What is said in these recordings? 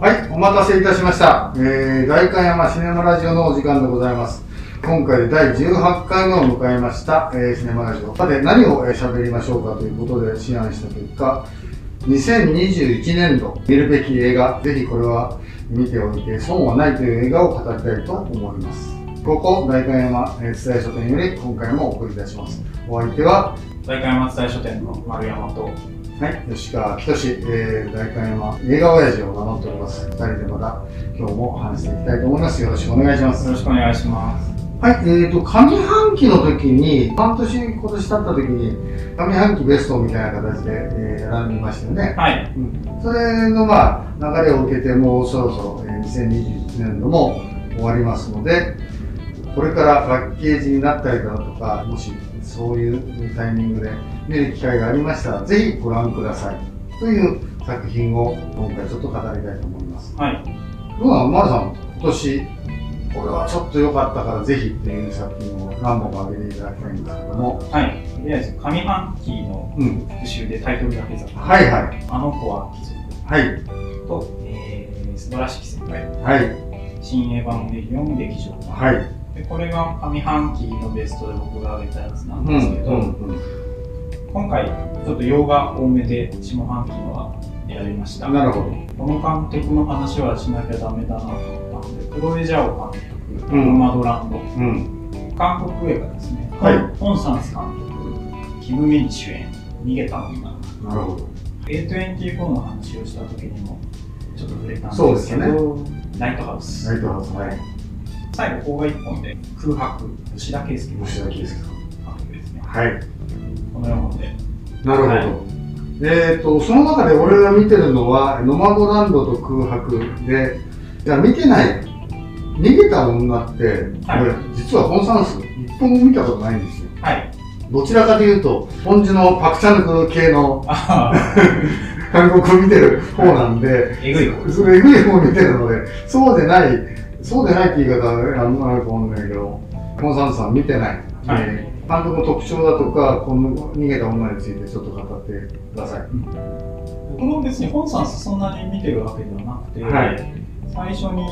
はい、お待たせいたしました。えー、外観山シネマラジオのお時間でございます。今回で第18回目を迎えました、えー、シネマラジオ。さて、何を喋りましょうかということで思案した結果、2021年度見るべき映画、ぜひこれは見ておいて損はないという映画を語りたいと思います。ここ、代官山えー伝え書店より今回もお送りいたします。お相手は、大会松大書店の丸山とはい、吉川仁志、えー、代官山映画親父を名乗っております。二人でまた今日も話していきたいと思います。よろしくお願いします。よろしくお願いします。はい、えーと、上半期の時に、半年、今年経った時に、上半期ベストみたいな形で、えー選びましたよね。はい。うんそれの、まあ、流れを受けて、もうそろそろ、えー2021年度も終わりますので、これからパッケージになったりだとか、もしそういうタイミングで見る機会がありましたら、ぜひご覧ください。という作品を今回ちょっと語りたいと思います。はい。どうなの、マルさん、今年、これはちょっと良かったからぜひっていう作品を何本か挙げていただきたいんですけども、はい。とりあえず、上半期のうん、復習でタイトルだけざっくりはいはい、あの子は貴族はい、と、えー、素晴らしき世界、はい、新エヴァンゲリオン劇場。はい、でこれが上半期のベストで僕が挙げたやつなんうん、ですけど、うん、うん、今回ちょっと洋画多めで下半期のは選びました。なるほど。この監督の話はしなきゃダメだなと思ったんで、クロエ・ジャオ監督、うんノマドランド、うん、韓国映画ですね。はいホンサンス監督、キム・ミン主演、逃げた女。なるほど。A24 の話をした時にもちょっと触れたんですすよど、ナイトハウス。ナイトハウス、はい。最後、邦画一本で空白、吉田圭佑監吉田圭佑さん。督ですね。はい。この4本で。なるほど。はいえっ、と、その中で俺が見てるのは、ノマドランドと空白で、じゃあ見てない、逃げた女って、はい俺、実は本サンス、一本も見たことないんですよ。はい。どちらかというと、本地のパクチャヌク系のあ韓国を見てる方なんで、ーえぐい方それえぐい方を見てるので、そうでない、そうでないって言い方はあんまりと思うんだけど、本サンスさん見てない。はいえー監督の特徴だとか、この逃げた女についてちょっと語ってください。僕も別に本さんそんなに見てるわけではなくて、はい最初に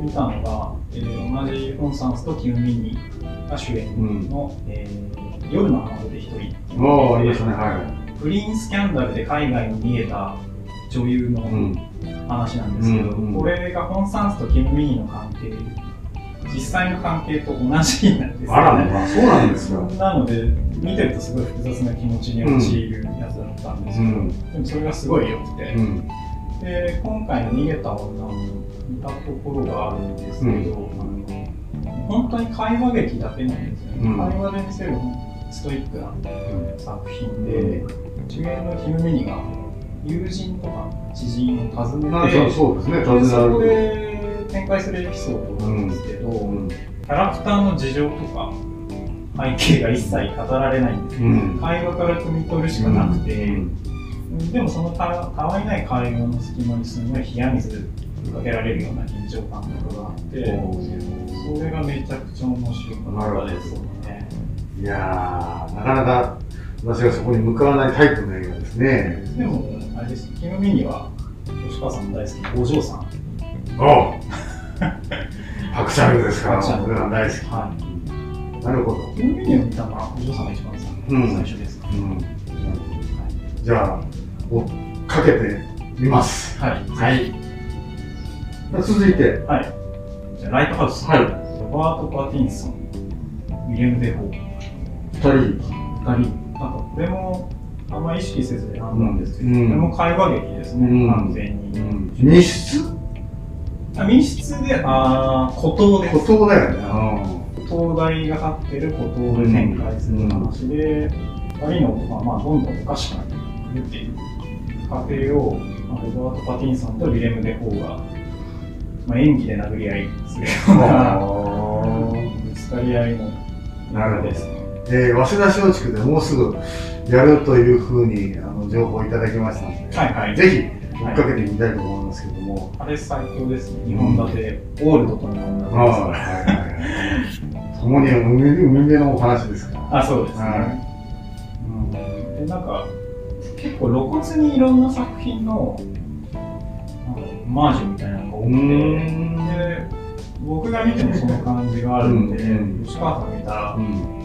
見たのが、えー同じ本サンスとキム・ミニが主演の、えー夜の浜辺で一人あのでりましたね、は不倫スキャンダルで海外に逃げた女優のい。うん。話なんですけど、うんうん。これが本サンスとキム・ミニの関係実際の関係と同じなんですよね。あらまあ、そうなんですか。なので見てるとすごい複雑な気持ちに陥るやつだったんですけど、うん。でもそれがすごい良くて、うん。で今回の「逃げた女」も見たところがあるんですけど、あの本当に会話劇だけなんですよね、うん。会話で見せるストイックな作品で、主演のキム・ミニが友人とか知人を訪ねまあ、て、そうですね、尋でそこ。で展開するエピソードなんですけど、うん。キャラクターの事情とか背景が一切語られないんでうん会話から汲み取るしかなくて、うんでもそのたたわいない会話の隙間にすごい冷や水かけられるような緊張感とかがあって、それがめちゃくちゃ面白かったですね。いやー、なかなか私がそこに向かわないタイプの映画ですね。でも、あれです、キム・ミニは吉川さんも大好きなお嬢さん。おうパクチャンですから、パクチャン俺は大好はき。なるほど。い。キム・ミニを見たのはお嬢さんが一番うん最初です。うん。じゃあ、追っかけてみます。はい。はい。続いて、はい。じゃあ、ライトハウス。はい。ロバート・パティンソン、ウィレム・デフォー。二人。二人。なんか、これも、あんま意識せず選んだんですけど、うん。これも会話劇ですね、うん。完全に。密室？あ密室で、あー、孤島です。孤島だよね。灯台が立ってる孤島で展開する話で、二人の男が、まあ、どんどんおかしくなってくるっていう過程を、まあ、ロバート・パティンソンとウィレム・デ・フォーが、まあ、演技で殴り合いするような、ぶつかり合いのなるほど。です。ね。えー、早稲田松竹でもうすぐやるというふうにあの情報をいただきましたので、はいはい。ぜひ追っかけてみたいと思いますけども、あれ最高ですね。二本立て、オールドと二本立てですはいはいはい共に海辺のお話ですから。あ、そうですね。はうん、でなんか結構露骨にいろんな作品のマージュみたいなのが多うくて、ん。で僕が見てもその感じがあるんで、うん吉川さんが見たら、うん。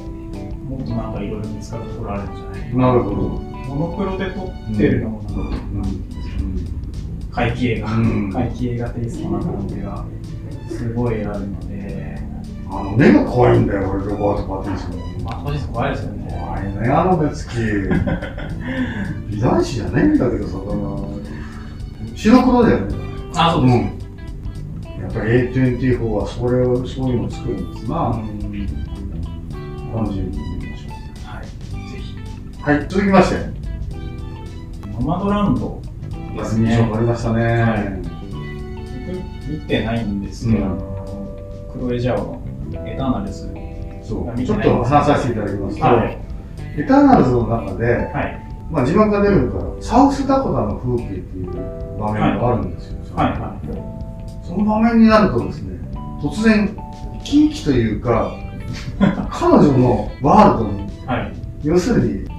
もっとなんかいろいろ見つかるところあるんじゃない？なるほど。モノクロで撮ってるのもなんか、うん。怪奇映画、うん怪奇映画テイストな感じがすごいあるので、あの、目が怖いんだよ、俺、ロバート・パティンソン。まあ、当時怖いですよね。怖いね、あの目つき。美男子じゃねえんだけどさ、白黒だよね。あ、そうです。ん。やっぱり A24 はそれを、そういうのを作るんですな。うん楽しはい、続きまして。ノマドランドです印象ね。がありましたね。はい僕見てないんですけど、うんクロエジャオのエターナルズ。そう。ちょっと話させていただきますと、はい。エターナルズの中で、はい。まあ、字幕が出るから、サウスダコタの風景っていう場面があるんですよ。はい。はその場面になるとですね、突然、生き生きというか、彼女のワールドに、い。はい。要するに、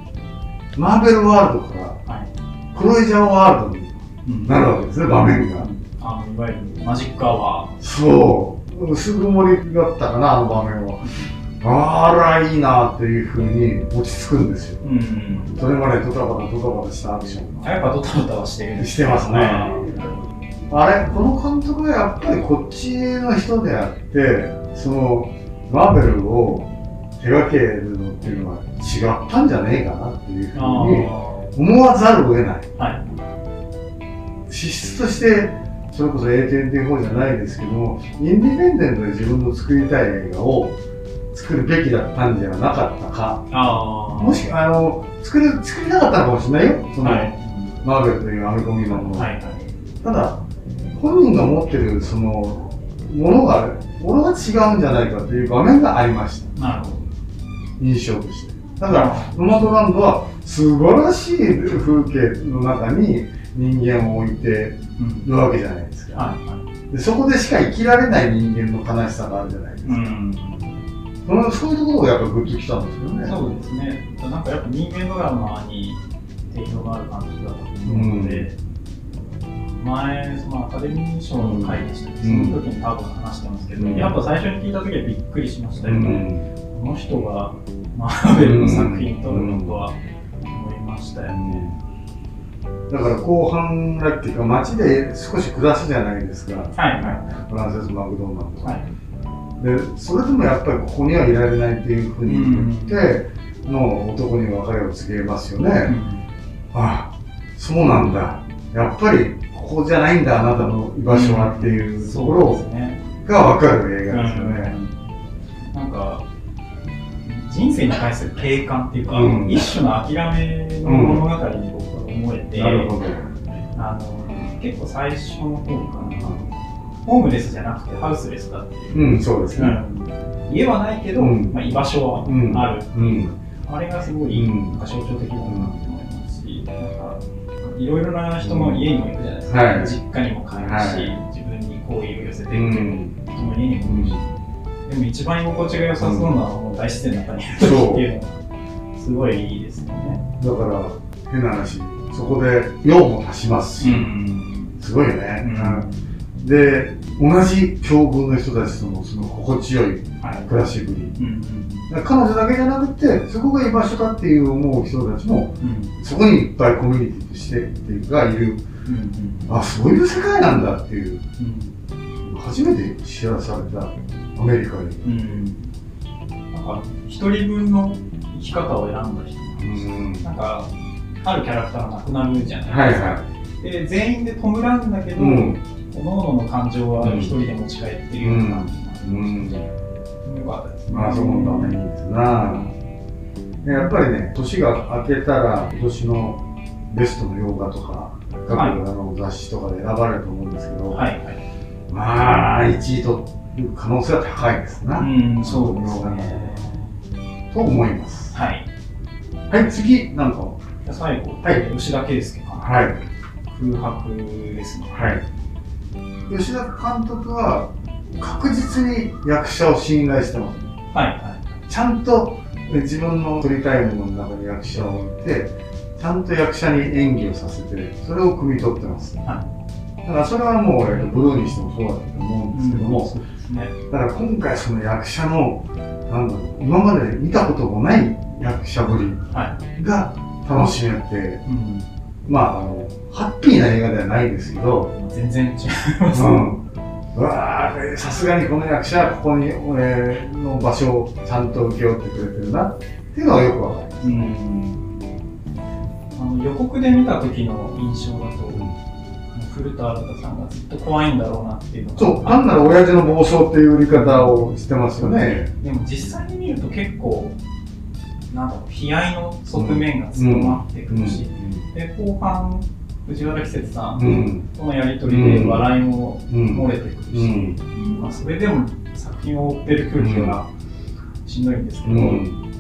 マーベルワールドからはい。クロエジャーワールドにうんなるわけですね、場面が。あのいわゆるマジックアワそう。薄曇りだったかな、あの場面は。あら、いいなっていうふうに落ち着くんですよ。ー。うん。それまでドタバタドタバタしたアクションが。やっぱドタドタはしてるしてますねあれ、この監督はやっぱりこっちの人であって、その、マーベルを手掛けるのっていうのは違ったんじゃねえかなっていうふうあに思わざるを得ない。あ。はい。資質として、それこそ A24 じゃないですけども、インディペンデントで自分の作りたい映画を作るべきだったんじゃなかったか。もし、あの、作る、作りたかったのかもしれないよ。その、はい。マーベルという編み込みのもの。はい。はい。ただ、本人が持ってるそのものが、ものが違うんじゃないかという場面がありました。なるほど。印象として。だから、ノマドランドは素晴らしい風景の中に人間を置いてうん。るわけじゃないですか。はい。はい。でそこでしか生きられない人間の悲しさがあるじゃないですか。うん。そのそういうところがやっぱグッときたんですよね。そうですね。なんかやっぱ人間ドラマに定評がある監督だと思うので、前、そのアカデミー賞の回でしたね、うんその時に多分話してますけど、うんやっぱ最初に聞いた時はびっくりしましたうよね。んこの人がマーベルの作品撮るのとは思いましたよね。だから後半だっていうか街で少し下すじゃないですか。はいはフランセス・マクドナルドい。はい。でそれでもやっぱりここにはいられないっていうふうに言って、の男に別れを告げますよね、ああそうなんだやっぱりここじゃないんだあなたの居場所はっていうところ。が分かる映画ですよね、うん人生に対する警官っていうか、うん。一種の諦めの物語に僕は思えて、なるほど。あの結構最初の方かな、ホームレスじゃなくてハウスレスだっていう、うんそうですね。家はないけど、うん。まあ、居場所はうんある、う。ん。あれがすごい、うん。なんか象徴的だなと思いますし、なんかいろいろな人の家にも行くじゃないですか、はい。実家にも帰るし、はい。自分に好意を寄せてうるん。人の家にも行くし、でも一番居心地が良さそうなのはもう大自然の中にいるっていうのがすごいいいですよね。だから変な話そこで用も足しますし、ん。すごいよね、うん。で同じ境遇の人たちとのその心地よいはい。暮らしぶり。うんだから彼女だけじゃなくてそこが居場所だっていう思う人たちもうん。そこにいっぱいコミュニティとしてっていうかいる。うんあそういう世界なんだっていう。うん。初めて知らされたアメリカに。うん。なんか一人分の生き方を選んだ人うん。なんかあるキャラクターが亡くなるじゃないはいですか、はで全員で弔うんだけど、いうん。各々の感情は一人で持ち帰ってるような感じになってうんよ。かったですね。まあそのためにいいですな。でやっぱりね年が明けたら今年のベストの洋画とか各はい。あの雑誌とかで選ばれると思うんですけど、はいはい。まあ1位取る可能性は高いですな、うん、そうですね。と思います。はい。はい次なんか。最後、はい。吉田圭佑監督、はい。空白ですね。はい。吉田監督は確実に役者を信頼してます。はい。はい。ちゃんと自分の撮りたいものの中に役者を置いてちゃんと役者に演技をさせてそれを汲み取ってます、はだからそれはもう、えっと、ブルーにしてもそうだと思うんですけども、そうですね。だから今回その役者の、なんだろう、今まで見たこともない役者ぶりはが楽しめて、い。うん。まあ、あの、ハッピーな映画ではないですけど、全然違いますね。うん。うわーさすがにこの役者はここに、俺の場所をちゃんと請け負ってくれてるなっていうのはよくわかります。うん。あの予告で見た時の印象だと、古田新太さんがずっと怖いんだろうなっていうのがそう、単なる親父の暴走っていう売り方をしてますよね。でも実際に見ると結構なんだろう悲哀の側面が強まってくるし、で後半藤原季節さんうん。とのやり取りで笑いもうん。漏れてくるし、それでも作品を追ってる空気はしんどいんですけど、うん。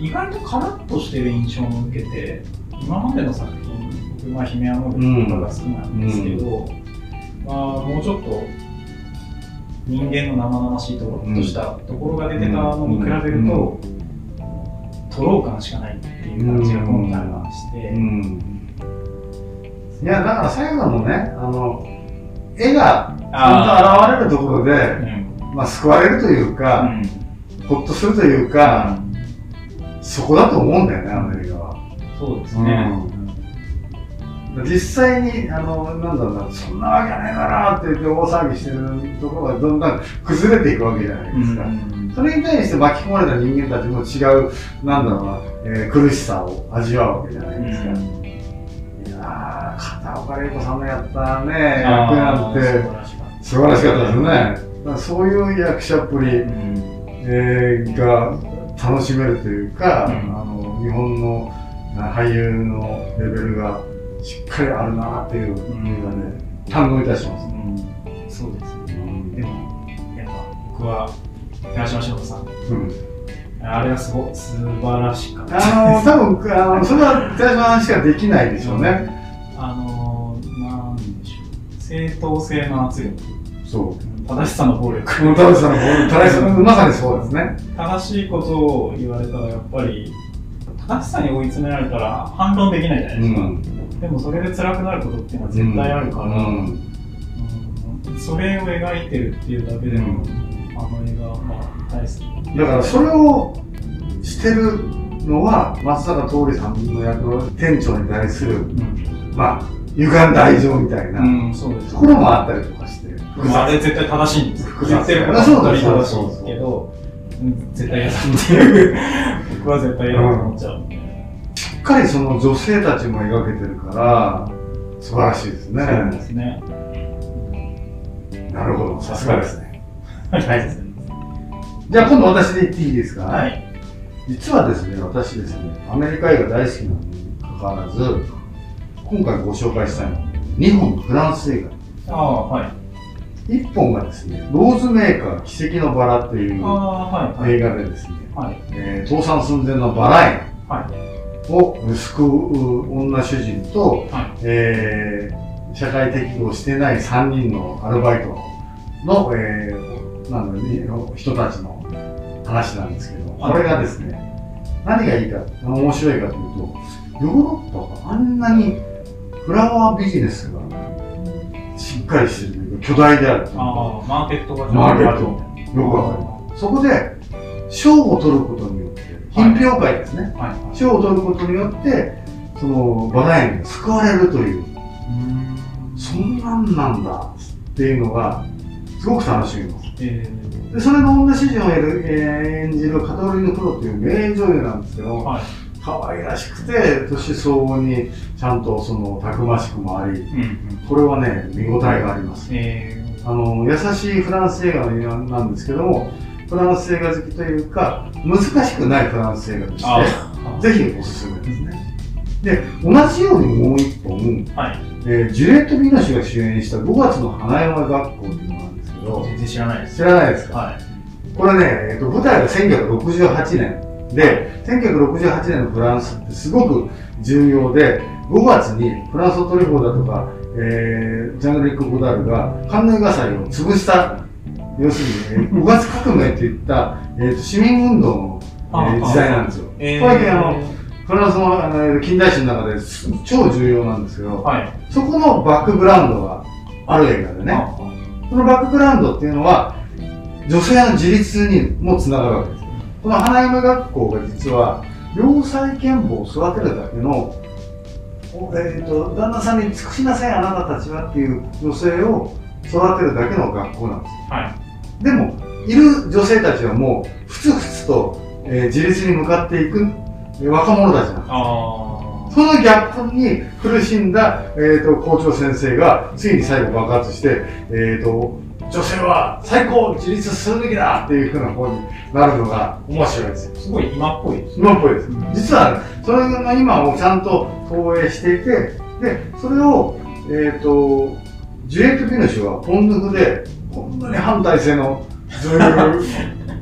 意外とカラッとしてる印象も受けて今までの作品僕は「姫はのる」とかが好きなんですけど、まあ、もうちょっと人間の生々しいところとしたところが出てたのに比べると、とろう感しかないっていう感じが今回はして、うん。いや、だから最後のね、あの、絵がちゃんと現れるところで、うん。まあ、救われるといううか、ん。ほっとするというか、そこだと思うんだよね、あの映画は。そうですね、実際に、あの、なんだろうな、そんなわけないだろって言って大騒ぎしてるところがどんどん崩れていくわけじゃないですか。それに対して巻き込まれた人間たちも違う、なんだろうな、えー苦しさを味わうわけじゃないですか。いやー、片岡玲子さんのやったね、役なんて素晴らしかったですね。そういう役者っぷり、えーが楽しめるというか、うんあの日本のあ俳優のレベルがしっかりあるなっていう映画で堪能いたします。そうですね。でもやっぱ僕は寺島しのぶさん。うん。あれはすご素晴らしかった。あの多分あのそれは寺島しかできないでしょうね。あのなんでしょう。正当性の圧力。そう。正しさの暴力。この田淵さんのボール、田淵さんまさにそうですね。正しいことを言われたらやっぱり正しさに追い詰められたら反論できないじゃないですか、でもそれで辛くなることっていうのは絶対あるから、うん。うん。それを描いてるっていうだけでも、あの映画はまあ大好き。だからそれをしてるのは松坂桃李さんの役の店長に対するうん、まあ歪んだ愛情みたいな。ところもあったりとかして。でもあれ絶対正しいんです。言ってること正しいんですけどうん絶対嫌だっていう僕は絶対嫌だと思っちゃう、しっかりその女性たちも描けてるから素晴らしいですね。そうですね。なるほど、さすがですね。はい。じゃあ今度私で言っていいですか、はい。実はですね、私ですね、アメリカ映画大好きなのにかかわらず、今回ご紹介したいのは2本のフランス映画。ああはい1本がですね、ローズメーカー奇跡のバラという映画でですね、はい。えー倒産寸前のバラ園はい。を救う女主人と、はい。えー社会適合してない3人のアルバイトの、えーなんだね人たちの話なんですけど、はい。これがですね、何がいいか、面白いかというと、ヨーロッパがあんなにフラワービジネスがしっかりしてる巨大であるああマーケットが。マーケット。あるよくわかります。そこで、賞を取ることによって、品評会ですね。はい。はい賞を取ることによって、そのバラ園が救われるという、そんなんなんだ。っていうのが、すごく楽しみます。えで、それの女主人を演じるカトリーヌ・プロという名女優なんですけど、ーはい可愛らしくて、年相応にちゃんとその、たくましくもあり、うんうん。これはね、見応えがあります。えあの、優しいフランス映画の映画なんですけども、フランス映画好きというか、難しくないフランス映画としあて、ぜひおすすめですね。で、同じようにもう一本、はい。えージュレット・ビノシュが主演した5月の花嫁学校というのがあるんですけど、全然知らないです。知らないですか、はい。これね、えーと、舞台が1968年で、1968年のフランスってすごく重要で、5月にフランソ・トリフォーだとか、えージャン・ルリック・ゴダールがカンヌ映画祭を潰した、要するに、えー 5月革命といった、えーと市民運動の、えー時代なんですよ。えーこれであのフこれはそのあの近代史の中で超重要なんですけど、はい。そこのバックグラウンドがある映画でね、あそのバックグラウンドっていうのは、女性の自立にもつながるわけです。この花嫁学校が実は、良妻賢母を育てるだけの、おえー、と旦那さんに尽くしなさいあなたたちはっていう女性を育てるだけの学校なんです。はい。でも、いる女性たちはもう、ふつふつと、えー自立に向かっていくえー若者たちなんです。あそのギャップに苦しんだ、えー、と校長先生がついに最後爆発して、えー、と女性は最高自立するべきだっていうふうな方になるのが面白いです。すごい今っぽいですね。今っぽいですうん。実は、ね、それが今もちゃんと投影していて、で、それを、えっ、と、ジュエット・ピノシュはポンヌフで、こんなに反体制の女優、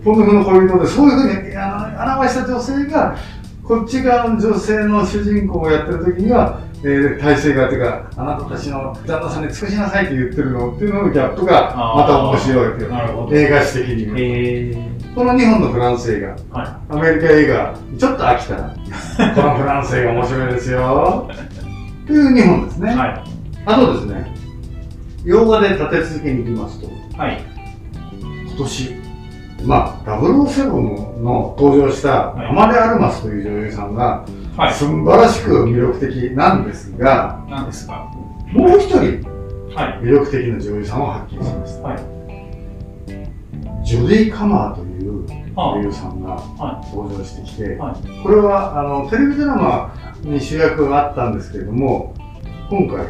ポンヌフの恋人で、そういうふうにあの表した女性が、こっち側の女性の主人公をやってる時には、えー、体制がというか、あなたたちの旦那さんに尽くしなさいって言ってるのっていうののギャップが、また面白いわけよなるほど映画史的に言うと。へえ。この2本のフランス映画、はアメリカ映画、ちょっと飽きたら、このフランス映画面白いですよ。という2本ですね。い。はい。あとですね、洋画で立て続けに行きますと、はい。今年、まあ、007の登場したはいアマデ・アルマスという女優さんが、はい。素晴らしく魅力的なんですが、なんですか？もう一人はい。魅力的な女優さんを発見しました。はい。ジョディ・カマーというあ女優さんがは登場してきて、はこれはあのテレビドラマに主役があったんですけれども、今回、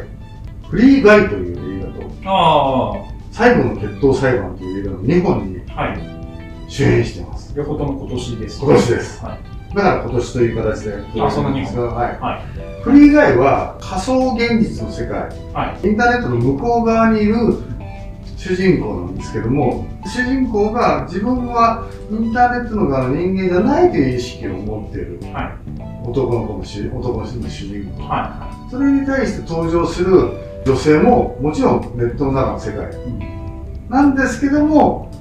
フリーガイという映画と、ああ。最後の決闘裁判という映画の2本にはい。主演しています。両方とも今年です。今年です。はい。だから今年という形で。あその二本はい。はい。フリーガイは仮想現実の世界、はい。インターネットの向こう側にいる主人公なんですけども、主人公が自分はインターネットの側の人間じゃないという意識を持っているは男の子の主男の主人公。はそれに対して登場する女性ももちろんネットの中の世界い。うん。なんですけども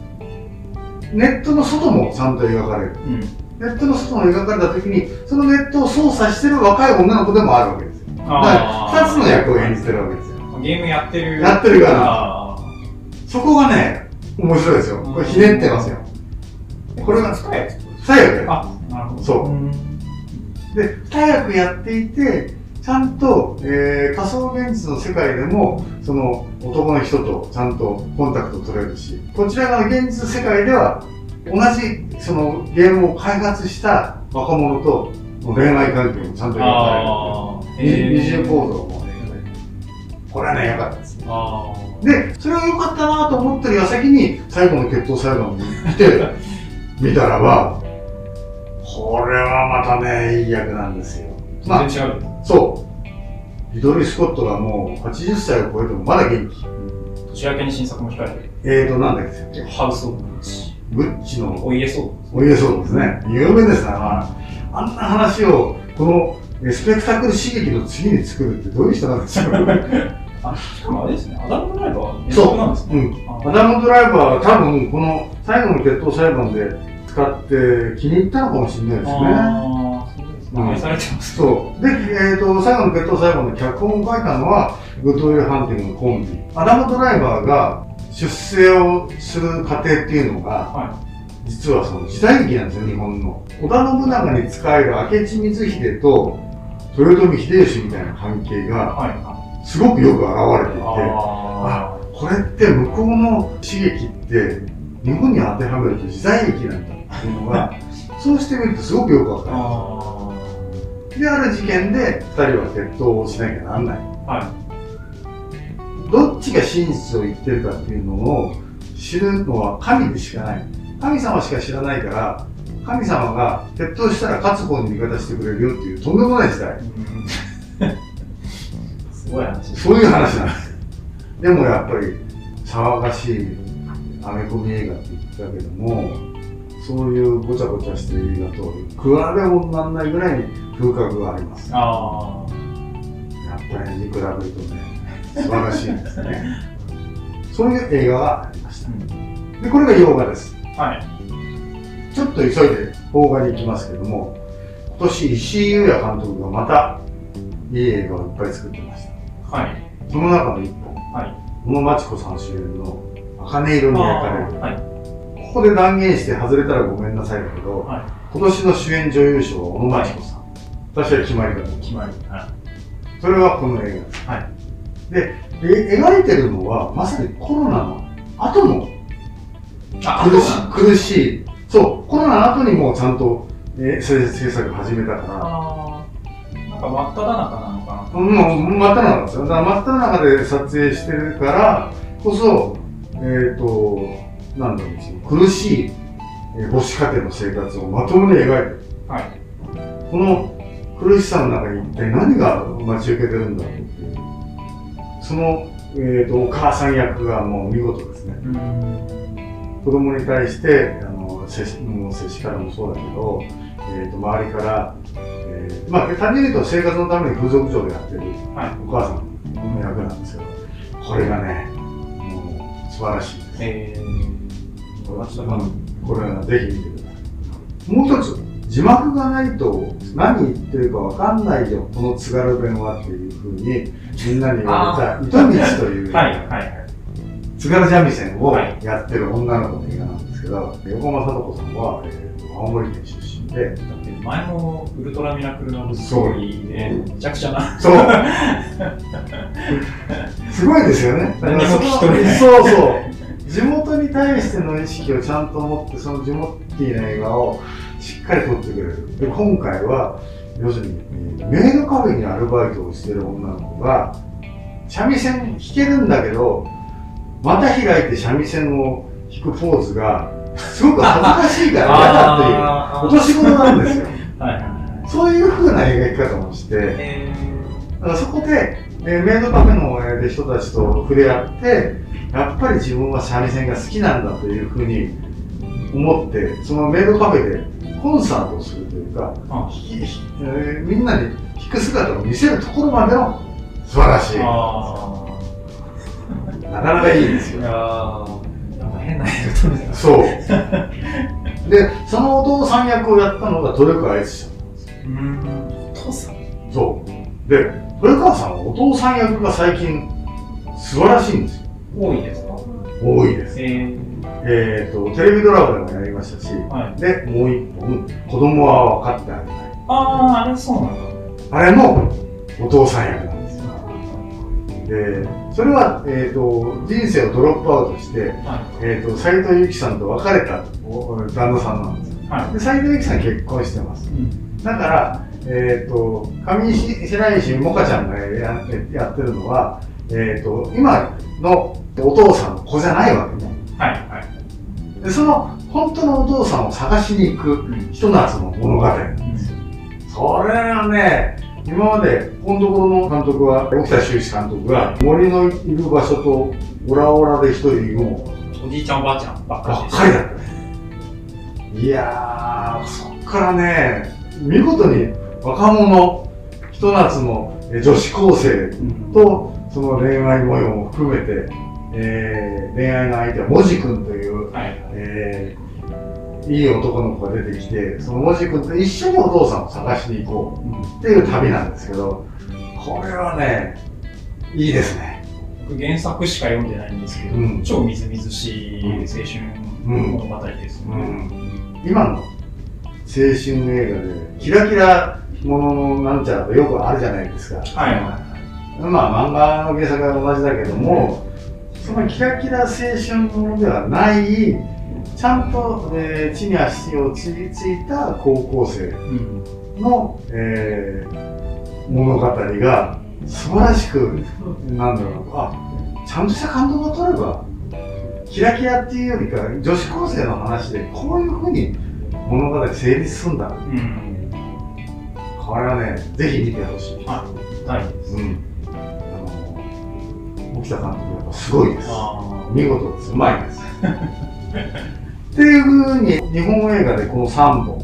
ネットの外もちゃんと描かれるうん。ネットの外も描かれた時にそのネットを操作してる若い女の子でもあるわけですよ。だから2つの役を演じてるわけですよ。ゲームやってる。やってるから。あそこがね面白いですよ。これひねってますよ。ーこれが使えやつ2役あ、なるほど。そう。ん。で2役やっていてちゃんと、えー仮想現実の世界でもその男の人とちゃんとコンタクト取れるしこちら側の現実世界では同じそのゲームを開発した若者との恋愛関係もちゃんと描あかれる二二重構造。造もこれはね良かったですねあでそれは良かったなと思ってる矢先に最後の決闘裁判に来て 見たらばこれはまたねいい役なんですよあ。全然違う。そう。リドリー・スコットがもう80歳を超えてもまだ元気。年明けに新作も控えてる。えーと、なんだっけハウス・オブ・ブッチ。グッチのお家そう。お家そうですね。有名ですね。ああんな話を、このえスペクタクル刺激の次に作るってどういう人なんですか あ、しかもあれですね、アダム・ドライバーはなんですね。うん。アダム・ドライバーは多分この最後の決闘裁判で使って気に入ったのかもしれないですね。ああ、そうですね。うん愛されてます。そう。で、えー、と最後の決闘裁判の脚本を書いたのは、グッドウィル・ハンティングのコンビ。アダム・ドライバーが出世をする過程っていうのが、は実はその時代劇なんですよ、日本の。織田信長に仕える明智光秀と豊臣秀吉みたいな関係い。が、はい。はい。すごくよく表れていて、あこれって向こうの刺激って、日本に当てはめると時代劇なんだっていうのが、そうしてみるとすごくよくわかあ。る。あで、ある事件で2人は決闘をしなきゃなんない。あ。はい。ちが真実を言ってるかっていうのを知るのは神でしかない。神様しか知らないから、神様が決闘したら勝つ方に味方してくれるよっていうとんでもない時代。すごい話。そういう話なんです。でもやっぱり騒がしいアメコミ映画って言ってたけども、そういうごちゃごちゃしてる映画と比べ物にならないぐらいに風格があります。やっあぱり見比べるとね、素晴らしいんですね。そういう映画がありました。で、これが洋画です。あ。はい。ちょっと急いで邦画に行きますけども、今今年石井優也監督がまたいい映画をいっぱい作ってました。はい。その中の一本、はい。小野真知子さん主演の茜色に焼かれる。はい。ここで断言して外れたらごめんなさいだけど、は今年の主演女優賞は小野真知子さん。私は決まりだと。決まり。はそれはこの映画です。い。はい。で、え描いてるのはまさにコロナの後のあ、苦し苦しい、そう、コロナの後にもうちゃんと、えー制制作始めたから、なんか真っ只中なのかな？もう真っ只中なんですよ。だから真っ只中で撮影してるからこそ、えっ、と、なんだろう苦しい、えー母子家庭の生活をまともに描いてる。はい。この苦しさの中に一体何が待ち受けてるんだろう。その、えー、とお母さん役がもう見事ですね。うん。子供に対してあの接しもう接し方もそうだけど、えー、と周りから、えーまあ、単純に言うと生活のために風俗嬢でやってるはい。お母さんの役なんですけど、これがね、もう素晴らしいです。えー、これはぜひ見てください。もう一つ、字幕がないと何言ってるかわかんないよ、この津軽弁はっていうふうにみんなに言われた糸道という、はい。はい。はい。津軽三味線をはいやってる女の子の映画なんですけど、横浜聡子さんは、えー青森県出身で、だって前のウルトラミラクルラブストーリーで、めちゃくちゃな。そう すごいですよね。何も聞き取れないそうそう。地元に対しての意識をちゃんと持って、そのジモティーな映画をしっかり撮ってくれる。で、今回は、要するに、えーメイドカフェにアルバイトをしてる女の子が、三味線弾けるんだけど、また開いて三味線を弾くポーズが、すごく恥ずかしいから嫌だっていう、あーお年頃なんですよ。はい。そういう風な描き方もして、えだからそこで、えーメイドカフェのえー人たちと触れ合って、やっぱり自分は三味線が好きなんだというふうに思って、そのメイドカフェでコンサートをするというか、えーみんなに弾く姿を見せるところまでの素晴らしい。あなかなかいいですよ。やー、なんか変な映画撮るな。そう。で、そのお父さん役をやったのが豊川悦司さん。お父さんそう。で、豊川さんはお父さん役が最近素晴らしいんですよ。多いですか？多いです。えー、えっ、と、テレビドラマでもやりましたし、はい。で、もう一本、子供は分かってあげない。あー、あれそうなんだ。あれもお父さん役なんですよ。で、それは、えっ、と、人生をドロップアウトして、はえっ、と、斎藤由貴さんと別れたお旦那さんなんですよ。い。はい。で、斎藤由貴さん結婚してます。うん。だから、えっ、と、上白石萌歌ちゃんがややってるのは、えっ、と、今のお父さんの子じゃないわけね。はい。はい。で、その本当のお父さんを探しに行くうん。ひと夏の物語なんですよ。それはね、今まで、このところの監督は、沖田修士監督が、森のいる場所と、オラオラで一人いるもおじいちゃんおばあちゃんばっかばりだったね。いやー、そっからね、見事に若者、ひと夏のえ女子高生うん。と、その恋愛模様も含めて、えー恋愛の相手はもじくんという、はい。えーいい男の子が出てきて、そのもじくんと一緒にお父さんを探しに行こうんうっていう旅なんですけど、これはね、いいですね。僕原作しか読んでないんですけど、うん超みずみずしい青春物語ですようね。ん、今の青春映画で、キラキラもののなんちゃらとよくあるじゃないですか。はいはまあ漫画の原作は同じだけども、そのキラキラ青春ものではない、ちゃんと、えー地に足をついついた高校生い。うん。の、えー物語が素晴らしく、なんだろう、あちゃんとした感動が取れば、キラキラっていうよりか、女子高生の話でこういうふうに物語成立するんだ。うん。これはね、ぜひ見てほしい。あ、大事です。うん。沖田監督やっぱすごいです。あ見事です。うまいです。っていうふうに、日本映画でこの3本、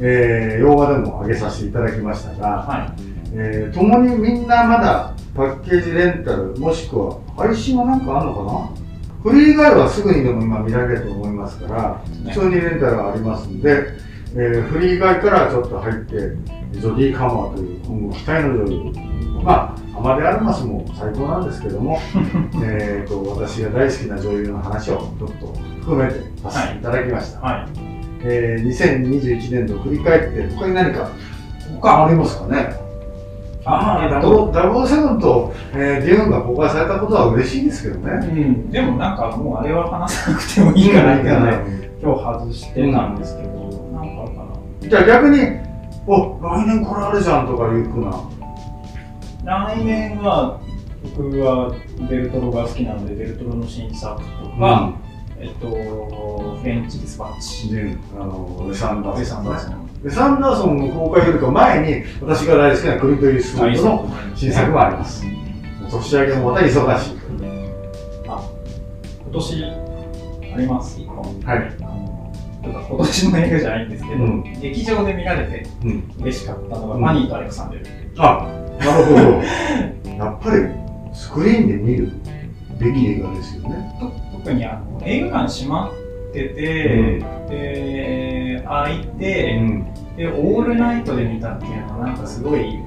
えー、洋画でも上げさせていただきましたあ。が、はい。えー、共にみんなまだパッケージレンタル、もしくは配信はなんかあるのかな？フリー以外はすぐにでも今見られると思いますから、ね普通にレンタルがありますんで、えーフリー以外からちょっと入って、ジョディ・カマーという今後期待の女優。まあ、アマデ・アルマスも最高なんですけども、えーと、私が大好きな女優の話をちょっと含めてさせていただきました。はい。えー2021年度を振り返って、他に何か他？ありますかね？あダブダブルセブンと、えーデューンが公開されたことは嬉しいですけどね。うん、でもなんかもうあれは話さなくてもいいかなっていうので、今日外してたんですけど、なんじゃあ逆に、お来年これあるじゃんとかいうふうな。な。来年は僕はベルトロが好きなので、ベルトロの新作とか、えっと、フレンチディスパッチ。であのウェス・アンダーソン、ウェスアンダーソン。ウェス・アンダーソンの公開よりか前に、私が大好きなクリント・イーストウッドの新作もあります。年明けもまた忙しい。あ、今年あります？はい。とか今年の映画じゃないんですけど、うん劇場で見られてうん。嬉しかったのが、うんマニーとアレクサンデル。あ、なるほど。やっぱりスクリーンで見るべき映画ですよね。と特にあの映画館閉まってて、で開いて、ん。でオールナイトで見たっていうのはなんかすごい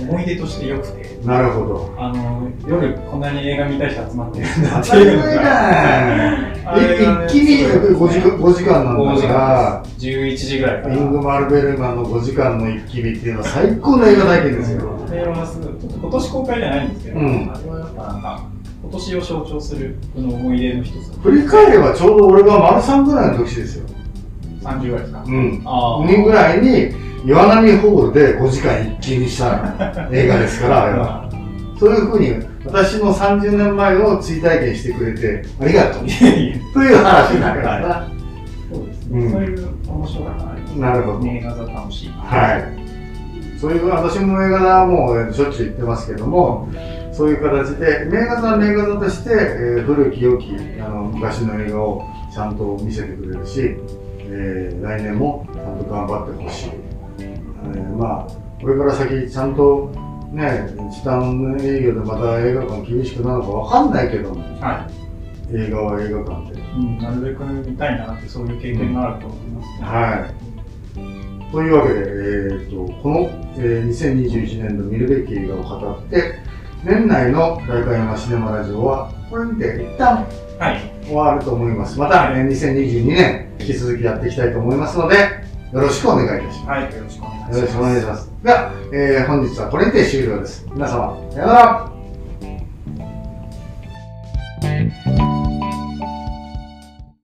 思い出として良くてなるほど。あの夜こんなに映画見たい人集まってるんだっていうの前が 一気に5時間 ,5 時間なん5時だから間、11時ぐらいかイらングマル・ベルマンの5時間の一気見っていうのは最高の映画体験ですよ。今年公開じゃないんですけど、うんあれはやっぱなんか今年を象徴するこの思い出の一つ振り返ればちょうど俺が丸3ぐらいの時ですよ。30ぐらいですか、うん。あ2ぐらいに岩波ホールで5時間一気にした映画ですから、あれは。そういうふうに私の30年前を追体験してくれてありがとうという話になりますな。そうですね、うんそういう面白かったななるほど。映画座楽しいはい。そういう、私も映画座はもうえーしょっちゅう行ってますけども、そういう形で、名画座は名画座として、えー古き良きあの昔の映画をちゃんと見せてくれるし、えー来年もちゃんと頑張ってほしい。えーまあ、これから先、ちゃんとね、時短営業でまた映画館厳しくなるのかわかんないけども、は映画は映画館で。い、うん、なるべく見たいなってそういう経験があると思います、ねはい。というわけで、えー、とこの、えー2021年度見るべき映画を語って、年内の大会山シネマラジオは、これにて一旦はい、終わると思います。また、えー2022年、引き続きやっていきたいと思いますので、よろしくお願いいたしまはい、よろしくお願いしますす。よろしくお願いします。では、えー本日はこれにて終了です。皆様、さようなら。